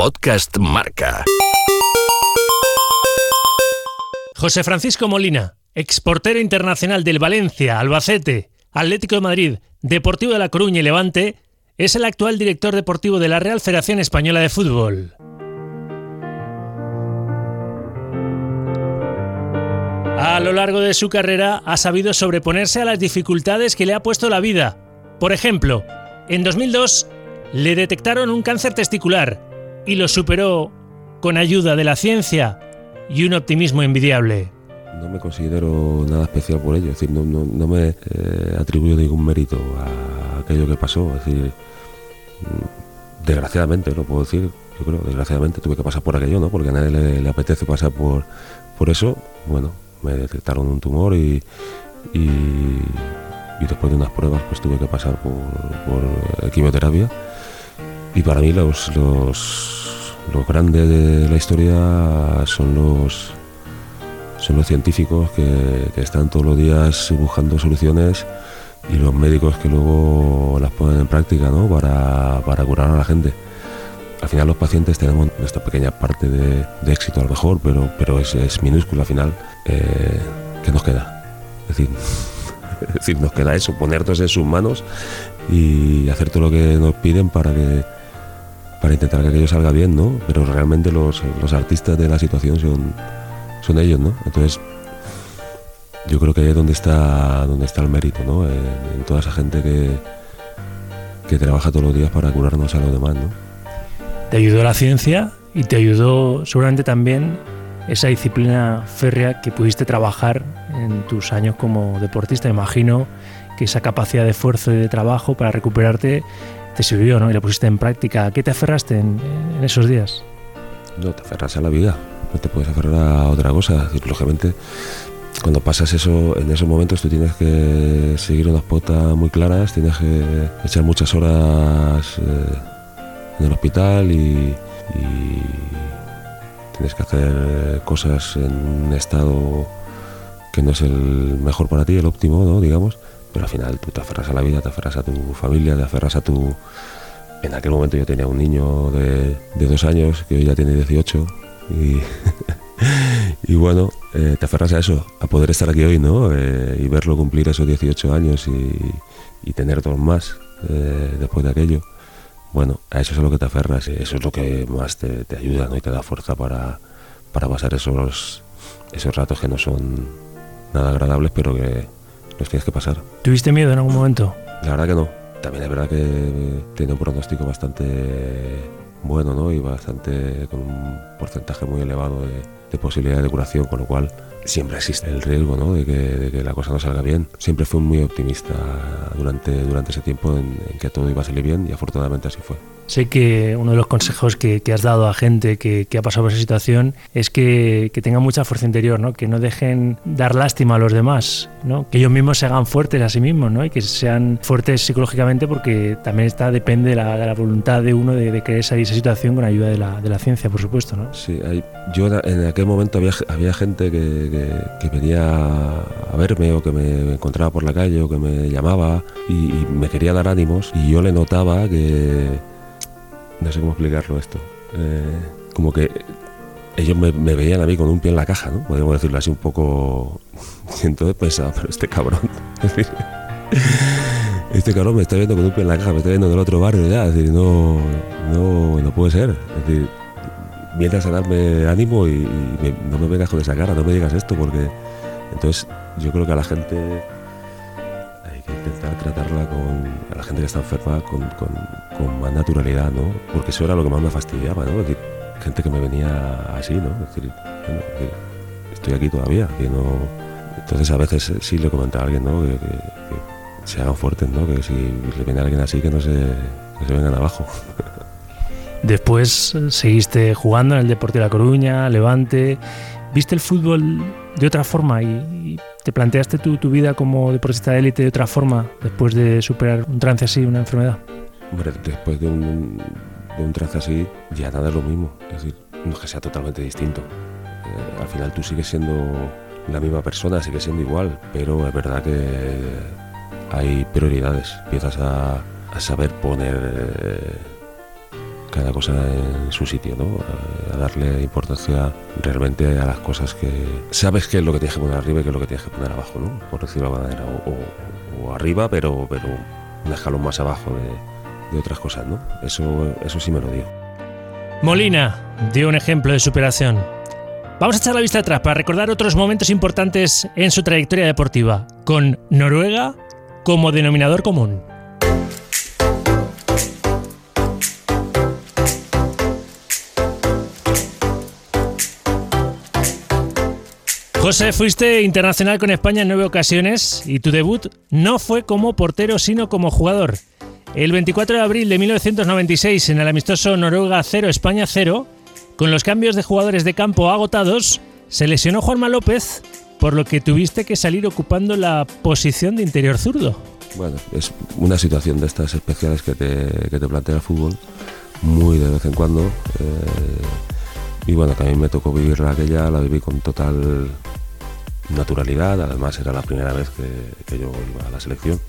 Podcast Marca. José Francisco Molina, exportero internacional del Valencia, Albacete, Atlético de Madrid, Deportivo de La Coruña y Levante, es el actual director deportivo de la Real Federación Española de Fútbol. A lo largo de su carrera ha sabido sobreponerse a las dificultades que le ha puesto la vida. Por ejemplo, en 2002 le detectaron un cáncer testicular y lo superó con ayuda de la ciencia y un optimismo envidiable. No me considero nada especial por ello, decir, no, me eh, atribuyo ningún mérito a aquello que pasó, decir, mm, desgraciadamente, lo puedo decir, yo creo, desgraciadamente tuve que pasar por aquello, ¿no? Porque a nadie le, apetece pasar por, por eso, bueno, me detectaron un tumor y, y, después de unas pruebas pues tuve que pasar por, por quimioterapia y para mí los, los, los grandes de la historia son los son los científicos que, están todos los días buscando soluciones y los médicos que luego las ponen en práctica ¿no? para, para curar a la gente. Al final los pacientes tenemos nuestra pequeña parte de, éxito a lo mejor, pero, pero es, es minúscula al final. Eh, ¿Qué nos queda? Es decir, es decir, nos queda eso, ponernos en sus manos y hacer todo lo que nos piden para que para intentar que aquello salga bien, ¿no? Pero realmente los, artistas de la situación son, son ellos, ¿no? Entonces, yo creo que ahí es donde está, donde está el mérito, ¿no? En, toda esa gente que, que trabaja todos los días para curarnos a los demás, ¿no? Te ayudó la ciencia y te ayudó seguramente también esa disciplina férrea que pudiste trabajar en tus años como deportista. Imagino que esa capacidad de esfuerzo y de trabajo para recuperarte te sirvió, ¿no? Y la pusiste en práctica. qué te aferraste en, esos días? No, te aferras a la vida, no te puedes aferrar a otra cosa. lógicamente, cuando pasas eso, en esos momentos tú tienes que seguir unas pautas muy claras, tienes que echar muchas horas eh, en el hospital y, tienes que hacer cosas en un estado que no es el mejor para ti, el óptimo, ¿no? digamos pero al final tú te aferras a la vida, te aferras a tu familia, te aferras a tu... En aquel momento yo tenía un niño de, dos años, que hoy ya tiene 18, y, bueno, eh, te aferras a eso, a poder estar aquí hoy, ¿no? Eh, y verlo cumplir esos 18 años y, tener dos más eh, después de aquello. Bueno, a eso es lo que te aferras eso es lo que más te, ayuda, ¿no? Y te da fuerza para, para pasar esos, esos ratos que no son nada agradables, pero que, los tienes que pasar. ¿Tuviste miedo en algún momento? La verdad que no. También es verdad que tiene un pronóstico bastante bueno, ¿no? Y bastante con un porcentaje muy elevado de, de posibilidad de curación, con lo cual siempre existe el riesgo ¿no? de, que, la cosa no salga bien. Siempre fui muy optimista durante, durante ese tiempo en, que todo iba a salir bien y afortunadamente así fue. Sé que uno de los consejos que, has dado a gente que, ha pasado por esa situación es que, tengan mucha fuerza interior, ¿no? que no dejen dar lástima a los demás, ¿no? que ellos mismos se hagan fuertes a sí mismos ¿no? y que sean fuertes psicológicamente porque también está, depende de la, voluntad de uno de, querer salir de esa situación con ayuda de la, de la ciencia, por supuesto. ¿no? Sí, hay, yo en aquel momento había, había gente que que, venía a verme o que me encontraba por la calle o que me llamaba y, me quería dar ánimos y yo le notaba que... No sé cómo explicarlo esto. Eh, como que ellos me, veían a mí con un pie en la caja, ¿no? Podríamos decirlo así un poco... Y entonces pensaba, pero este cabrón... este cabrón me está viendo con un pie en la caja, me está viendo del otro barrio ya, es decir, no, no, no puede ser. Es decir, vienes a darme ánimo y, no me vengas con esa cara, no me digas esto, porque entonces yo creo que a la gente intentar tratarla con, a la gente que está enferma con, con, más naturalidad, ¿no? Porque eso era lo que más me fastidiaba, ¿no? Es decir, gente que me venía así, ¿no? Es decir, estoy aquí todavía, que no... Entonces a veces sí le comentaba a alguien, ¿no? Que, se hagan fuertes, ¿no? Que si le viene alguien así, que no se, que se vengan abajo. Después seguiste jugando en el Deportivo de La Coruña, Levante. ¿Viste el fútbol de otra forma y, te planteaste tu, tu, vida como deportista de élite de otra forma después de superar un trance así, una enfermedad? Hombre, después de un, de un trance así, ya nada es lo mismo. Es decir, no es que sea totalmente distinto. Eh, al final tú sigues siendo la misma persona, sigues siendo igual, pero es verdad que hay prioridades. Empiezas a, a saber poner. Eh, cada cosa en su sitio, ¿no? A darle importancia realmente a las cosas que sabes qué es lo que tienes que poner arriba y qué es lo que tienes que poner abajo, ¿no? Por decirlo de manera, o, arriba, pero, pero un escalón más abajo de, de, otras cosas, ¿no? Eso, eso sí me lo dio. Molina dio un ejemplo de superación. Vamos a echar la vista atrás para recordar otros momentos importantes en su trayectoria deportiva, con Noruega como denominador común. José, fuiste internacional con España en nueve ocasiones y tu debut no fue como portero sino como jugador. El 24 de abril de 1996 en el amistoso Noruega 0 España 0, con los cambios de jugadores de campo agotados, se lesionó Juanma López, por lo que tuviste que salir ocupando la posición de interior zurdo. Bueno, es una situación de estas especiales que te, que te plantea el fútbol muy de vez en cuando. Eh, y bueno, también me tocó vivirla aquella, la viví con total naturalidad, además era la primera vez que, yo iba a la selección,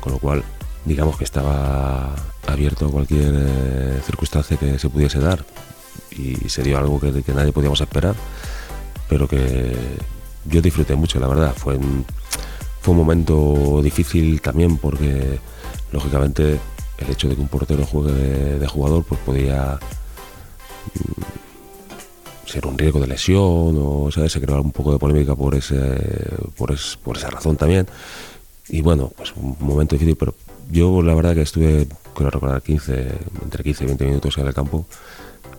con lo cual digamos que estaba abierto a cualquier eh, circunstancia que se pudiese dar y se dio algo que, nadie podíamos esperar, pero que yo disfruté mucho, la verdad. Fue fue un momento difícil también porque, lógicamente, el hecho de que un portero juegue de, jugador pues podía ser un riesgo de lesión o ¿sabes? se creó un poco de polémica por ese por, por esa razón también y bueno pues un momento difícil pero yo la verdad que estuve quiero recordar 15 entre 15 y 20 minutos en el campo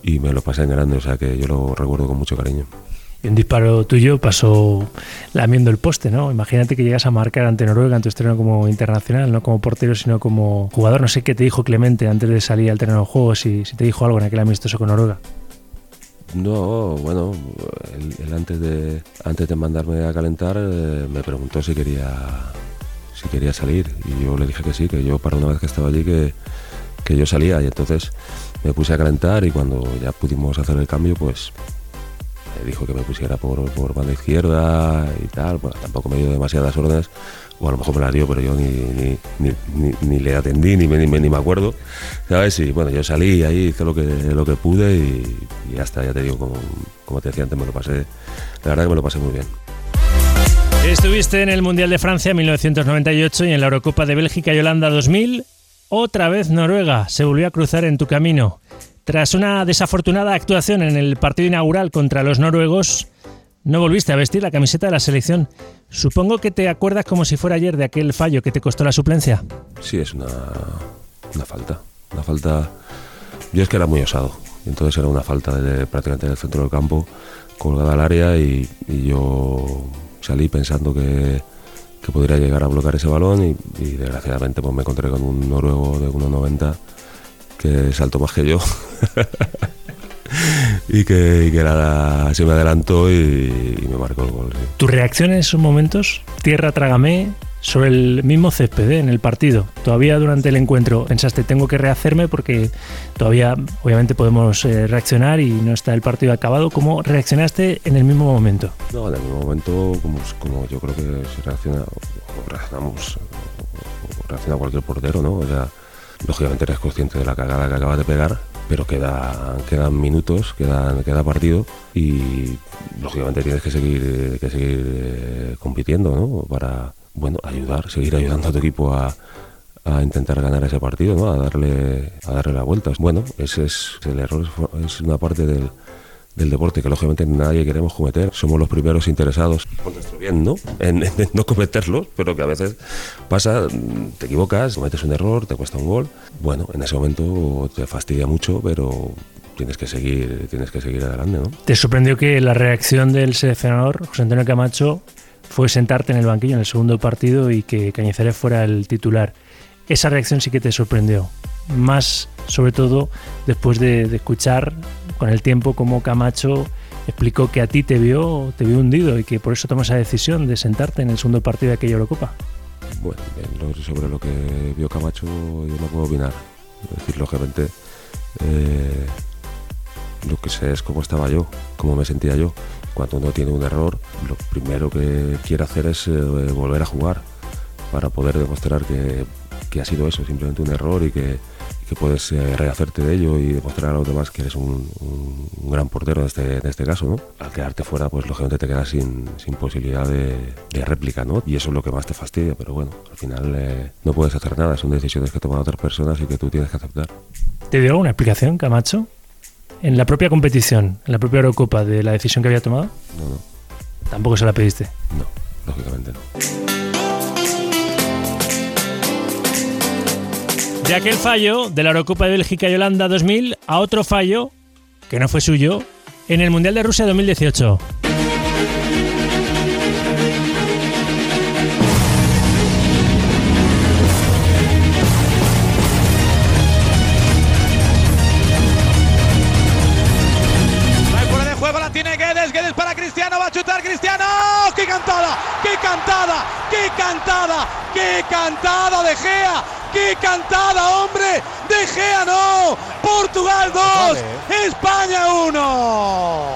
y me lo pasé en grande o sea que yo lo recuerdo con mucho cariño y un disparo tuyo pasó lamiendo el poste, ¿no? Imagínate que llegas a marcar ante Noruega en tu estreno como internacional, no como portero, sino como jugador. No sé qué te dijo Clemente antes de salir al terreno de juego, si, si te dijo algo en aquel amistoso con Noruega. No, bueno, él, antes de antes de mandarme a calentar eh, me preguntó si quería si quería salir. Y yo le dije que sí, que yo para una vez que estaba allí que, que yo salía. Y entonces me puse a calentar y cuando ya pudimos hacer el cambio pues dijo que me pusiera por, por banda izquierda y tal, bueno, tampoco me dio demasiadas órdenes o a lo mejor me la dio, pero yo ni, ni, le atendí, ni me, ni, me acuerdo, ¿sabes? Y bueno, yo salí ahí, hice lo que, lo que pude y, y hasta, ya te digo, como, como te decía antes, me lo pasé, la verdad que me lo pasé muy bien. Estuviste en el Mundial de Francia 1998 y en la Eurocopa de Bélgica y Holanda 2000. Otra vez Noruega se volvió a cruzar en tu camino. Tras una desafortunada actuación en el partido inaugural contra los noruegos, no volviste a vestir la camiseta de la selección. Supongo que te acuerdas como si fuera ayer de aquel fallo que te costó la suplencia. Sí, es una, falta. Una falta. Yo es que era muy osado. Entonces era una falta de, prácticamente del centro del campo, colgada al área y, yo salí pensando que, que, podría llegar a bloquear ese balón y, y, desgraciadamente pues me encontré con un noruego de 1,90 que saltó más que yo. y que, se me adelantó y, me marcó el gol. ¿Tu reacción en esos momentos? Tierra trágame sobre el mismo césped en el partido. Todavía durante el encuentro pensaste, tengo que rehacerme porque todavía obviamente podemos eh, reaccionar y no está el partido acabado. ¿Cómo reaccionaste en el mismo momento? No, en el mismo momento como, como yo creo que se reacciona, o reaccionamos, o reacciona cualquier portero, ¿no? O sea, lógicamente eres consciente de la cagada que acabas de pegar pero queda, quedan minutos, quedan, queda partido y lógicamente tienes que seguir, que seguir eh, compitiendo ¿no? para bueno, ayudar, seguir ayudando a tu equipo a, a intentar ganar ese partido, ¿no? a, darle, a darle la vuelta. Bueno, ese es el error, es una parte del, del deporte que lógicamente nadie queremos cometer. Somos los primeros interesados por nuestro bien, ¿no? En, no cometerlos, pero que a veces pasa, te equivocas, cometes un error, te cuesta un gol. Bueno, en ese momento te fastidia mucho, pero tienes que seguir, tienes que seguir adelante, ¿no? ¿Te sorprendió que la reacción del seleccionador José Antonio Camacho fue sentarte en el banquillo en el segundo partido y que Cañizares fuera el titular? Esa reacción sí que te sorprendió, más sobre todo después de, de escuchar con el tiempo como Camacho explicó que a ti te vio, te vio hundido y que por eso tomó esa decisión de sentarte en el segundo partido de aquella Eurocopa. Bueno, sobre lo que vio Camacho yo no puedo opinar. Es decir, lógicamente, eh, lo que sé es cómo estaba yo, cómo me sentía yo. Cuando uno tiene un error, lo primero que quiere hacer es eh, volver a jugar para poder demostrar que, ha sido eso, simplemente un error y que, que puedes eh, rehacerte de ello y demostrar a los demás que eres un, gran portero en este, en este caso, ¿no? Al quedarte fuera, pues lógicamente te quedas sin, sin posibilidad de, réplica, ¿no? Y eso es lo que más te fastidia, pero bueno, al final eh, no puedes hacer nada, son decisiones que toman otras personas y que tú tienes que aceptar. ¿Te dio alguna explicación, Camacho? En la propia competición, en la propia Eurocopa, de la decisión que había tomado? No, no. ¿Tampoco se la pediste? No, lógicamente no. De aquel fallo de la Eurocopa de Bélgica y Holanda 2000 a otro fallo, que no fue suyo, en el Mundial de Rusia 2018. Cantada! ¡Qué cantada! ¡Qué cantada de Gea! ¡Qué cantada, hombre! ¡De Gea no! ¡Portugal 2! ¡España 1!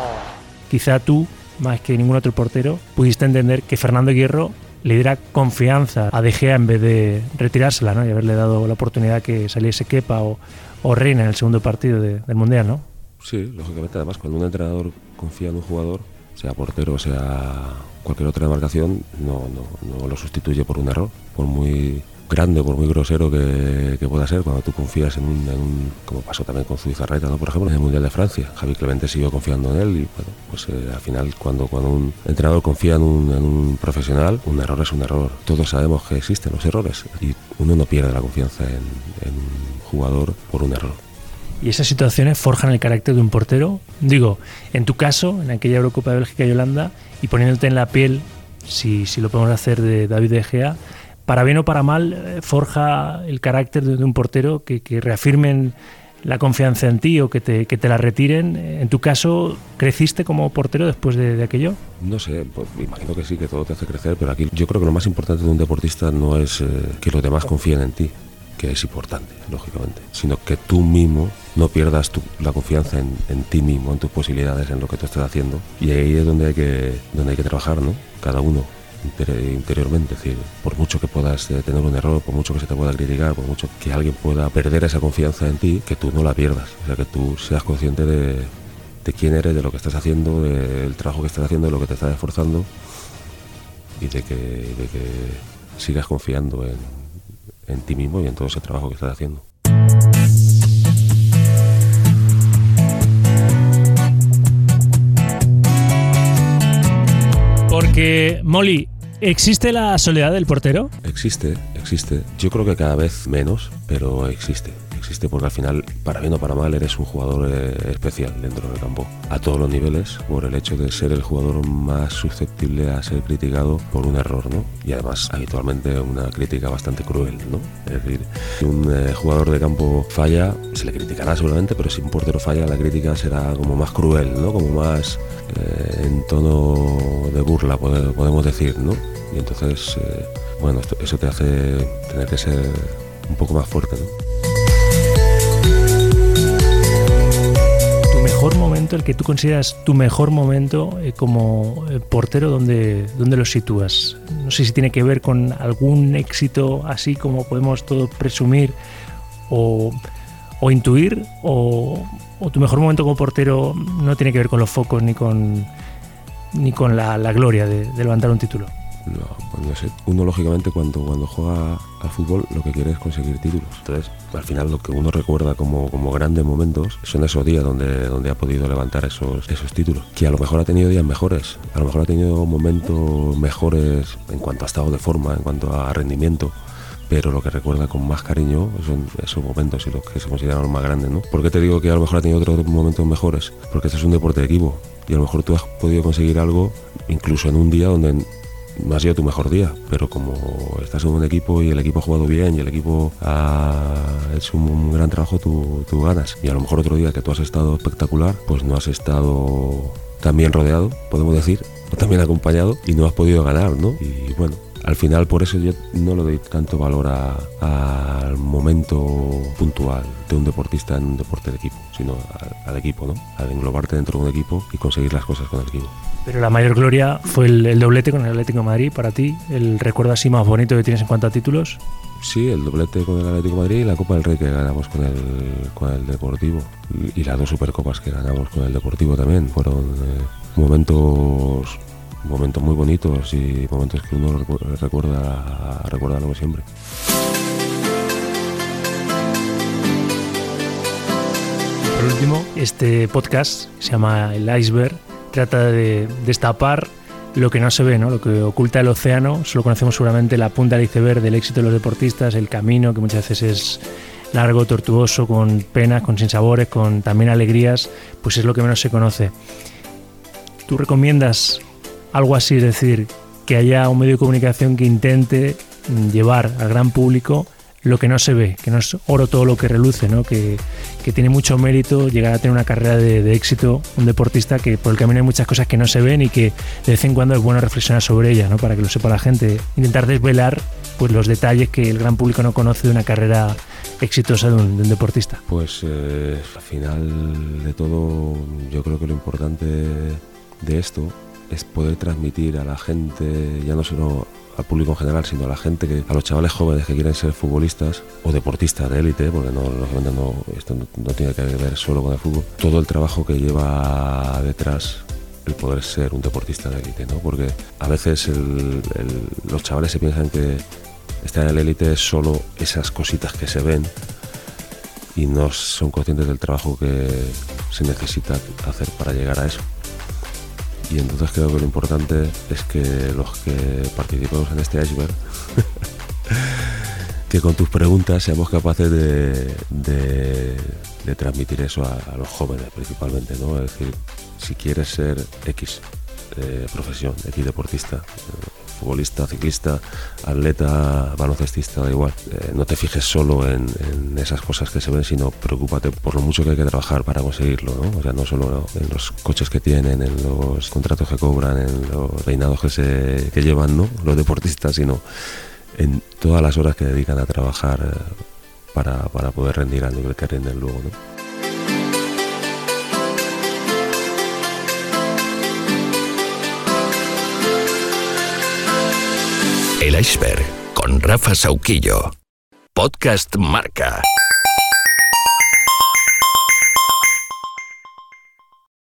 Quizá tú, más que ningún otro portero, pudiste entender que Fernando Hierro le diera confianza a De Gea en vez de retirársela ¿no? y haberle dado la oportunidad que saliese Kepa o, o Reina en el segundo partido del Mundial, ¿no? Sí, lógicamente. Además, cuando un entrenador confía en un jugador, sea portero o sea cualquier otra demarcación, no, no, no lo sustituye por un error, por muy grande, por muy grosero que, pueda ser, cuando tú confías en un, como pasó también con Zubizarreta, ¿no? por ejemplo, en el Mundial de Francia. Javi Clemente siguió confiando en él y bueno, pues eh, al final cuando, cuando un entrenador confía en un, en un, profesional, un error es un error. Todos sabemos que existen los errores y uno no pierde la confianza en, en un jugador por un error. ¿Y esas situaciones forjan el carácter de un portero? Digo, en tu caso, en aquella Eurocopa de Bélgica y Holanda, y poniéndote en la piel, si, si lo podemos hacer de David De Gea, para bien o para mal, eh, forja el carácter de, un portero que, reafirmen la confianza en ti o que te, que te, la retiren. En tu caso, ¿creciste como portero después de, aquello? No sé, pues, imagino que sí, que todo te hace crecer, pero aquí yo creo que lo más importante de un deportista no es eh, que los demás confíen en ti, que es importante, lógicamente, sino que tú mismo no pierdas la confianza en, ti mismo, en tus posibilidades, en lo que tú estás haciendo. Y ahí es donde hay que, donde hay que trabajar, ¿no? Cada uno interiormente. Decir, por mucho que puedas eh, tener un error, por mucho que se te pueda criticar, por mucho que alguien pueda perder esa confianza en ti, que tú no la pierdas. O sea, que tú seas consciente de, quién eres, de lo que estás haciendo, del trabajo que estás haciendo, de lo que te estás esforzando y de que, de que sigas confiando en, en ti mismo y en todo ese trabajo que estás haciendo. Porque, Molly, ¿existe la soledad del portero? Existe, existe. Yo creo que cada vez menos, pero existe existe porque al final, para bien o para mal, eres un jugador eh, especial dentro del campo, a todos los niveles, por el hecho de ser el jugador más susceptible a ser criticado por un error, ¿no? Y además, habitualmente, una crítica bastante cruel, ¿no? Es decir, si un eh, jugador de campo falla, se le criticará seguramente, pero si un portero falla, la crítica será como más cruel, ¿no? Como más eh, en tono de burla, podemos decir, ¿no? Y entonces, bueno, eso te hace tener que ser un poco más fuerte, ¿no? Mejor momento, el que tú consideras tu mejor momento eh, como eh, portero, ¿dónde, ¿dónde lo sitúas? No sé si tiene que ver con algún éxito así como podemos todos presumir o, intuir, o, tu mejor momento como portero no tiene que ver con los focos ni con, ni con la, gloria de levantar un título. No, pues no sé. Uno, lógicamente, cuando, cuando juega al fútbol, lo que quiere es conseguir títulos. Entonces, al final, lo que uno recuerda como, como grandes momentos son esos días donde, donde ha podido levantar esos, esos títulos. Que a lo mejor ha tenido días mejores, a lo mejor ha tenido momentos mejores en cuanto a estado de forma, en cuanto a rendimiento pero lo que recuerda con más cariño son esos momentos y los que se consideran los más grandes, ¿no? ¿Por qué te digo que a lo mejor ha tenido otros momentos mejores? Porque este es un deporte de equipo y a lo mejor tú has podido conseguir algo incluso en un día donde ha sido tu mejor día, pero como estás en un equipo y el equipo ha jugado bien y el equipo ha hecho un gran trabajo, tú, ganas. Y a lo mejor otro día que tú has estado espectacular, pues no has estado tan bien rodeado, podemos decir, o también acompañado y no has podido ganar, ¿no? Y bueno, al final por eso yo no le doy tanto valor al momento puntual de un deportista en un deporte de equipo, sino al, al, equipo, ¿no? Al englobarte dentro de un equipo y conseguir las cosas con el equipo. Pero la mayor gloria fue el, doblete con el Atlético de Madrid para ti, el recuerdo así más bonito que tienes en cuanto a títulos. Sí, el doblete con el Atlético de Madrid y la Copa del Rey que ganamos con el, con el Deportivo. Y las dos Supercopas que ganamos con el Deportivo también. Fueron eh, momentos, momentos muy bonitos y momentos que uno recuerda, recuerda luego siempre. Por último, este podcast se llama El Iceberg trata de destapar lo que no se ve, ¿no? lo que oculta el océano. Solo conocemos seguramente la punta del iceberg del éxito de los deportistas, el camino que muchas veces es largo, tortuoso, con penas, con sinsabores, con también alegrías, pues es lo que menos se conoce. ¿Tú recomiendas algo así, es decir, que haya un medio de comunicación que intente llevar al gran público lo que no se ve, que no es oro todo lo que reluce, ¿no? que, que tiene mucho mérito llegar a tener una carrera de, éxito, un deportista que por el camino hay muchas cosas que no se ven y que de vez en cuando es bueno reflexionar sobre ellas, ¿no? para que lo sepa la gente, intentar desvelar pues, los detalles que el gran público no conoce de una carrera exitosa de un, deportista. Pues eh, al final de todo yo creo que lo importante de esto es poder transmitir a la gente, ya no solo al público en general, sino a la gente, que, a los chavales jóvenes que quieren ser futbolistas o deportistas de élite, porque no, no, esto no, tiene que ver solo con el fútbol, todo el trabajo que lleva detrás el poder ser un deportista de élite, ¿no? Porque a veces los chavales se piensan que estar en el élite es solo esas cositas que se ven y no son conscientes del trabajo que se necesita hacer para llegar a eso y entonces creo que lo importante es que los que participemos en este iceberg, que con tus preguntas seamos capaces de, transmitir eso a, los jóvenes principalmente, ¿no? Es decir, si quieres ser X eh, profesión, X deportista, futbolista, ciclista, atleta, baloncestista, da igual. Eh, no te fijes solo en, esas cosas que se ven, sino preocúpate por lo mucho que hay que trabajar para conseguirlo, ¿no? O sea, no solo en los coches que tienen, en los contratos que cobran, en los reinados que, se, que llevan, ¿no? Los deportistas, sino en todas las horas que dedican a trabajar eh, para, para poder rendir al nivel que rinden luego. El Iceberg con Rafa Sauquillo. Podcast Marca.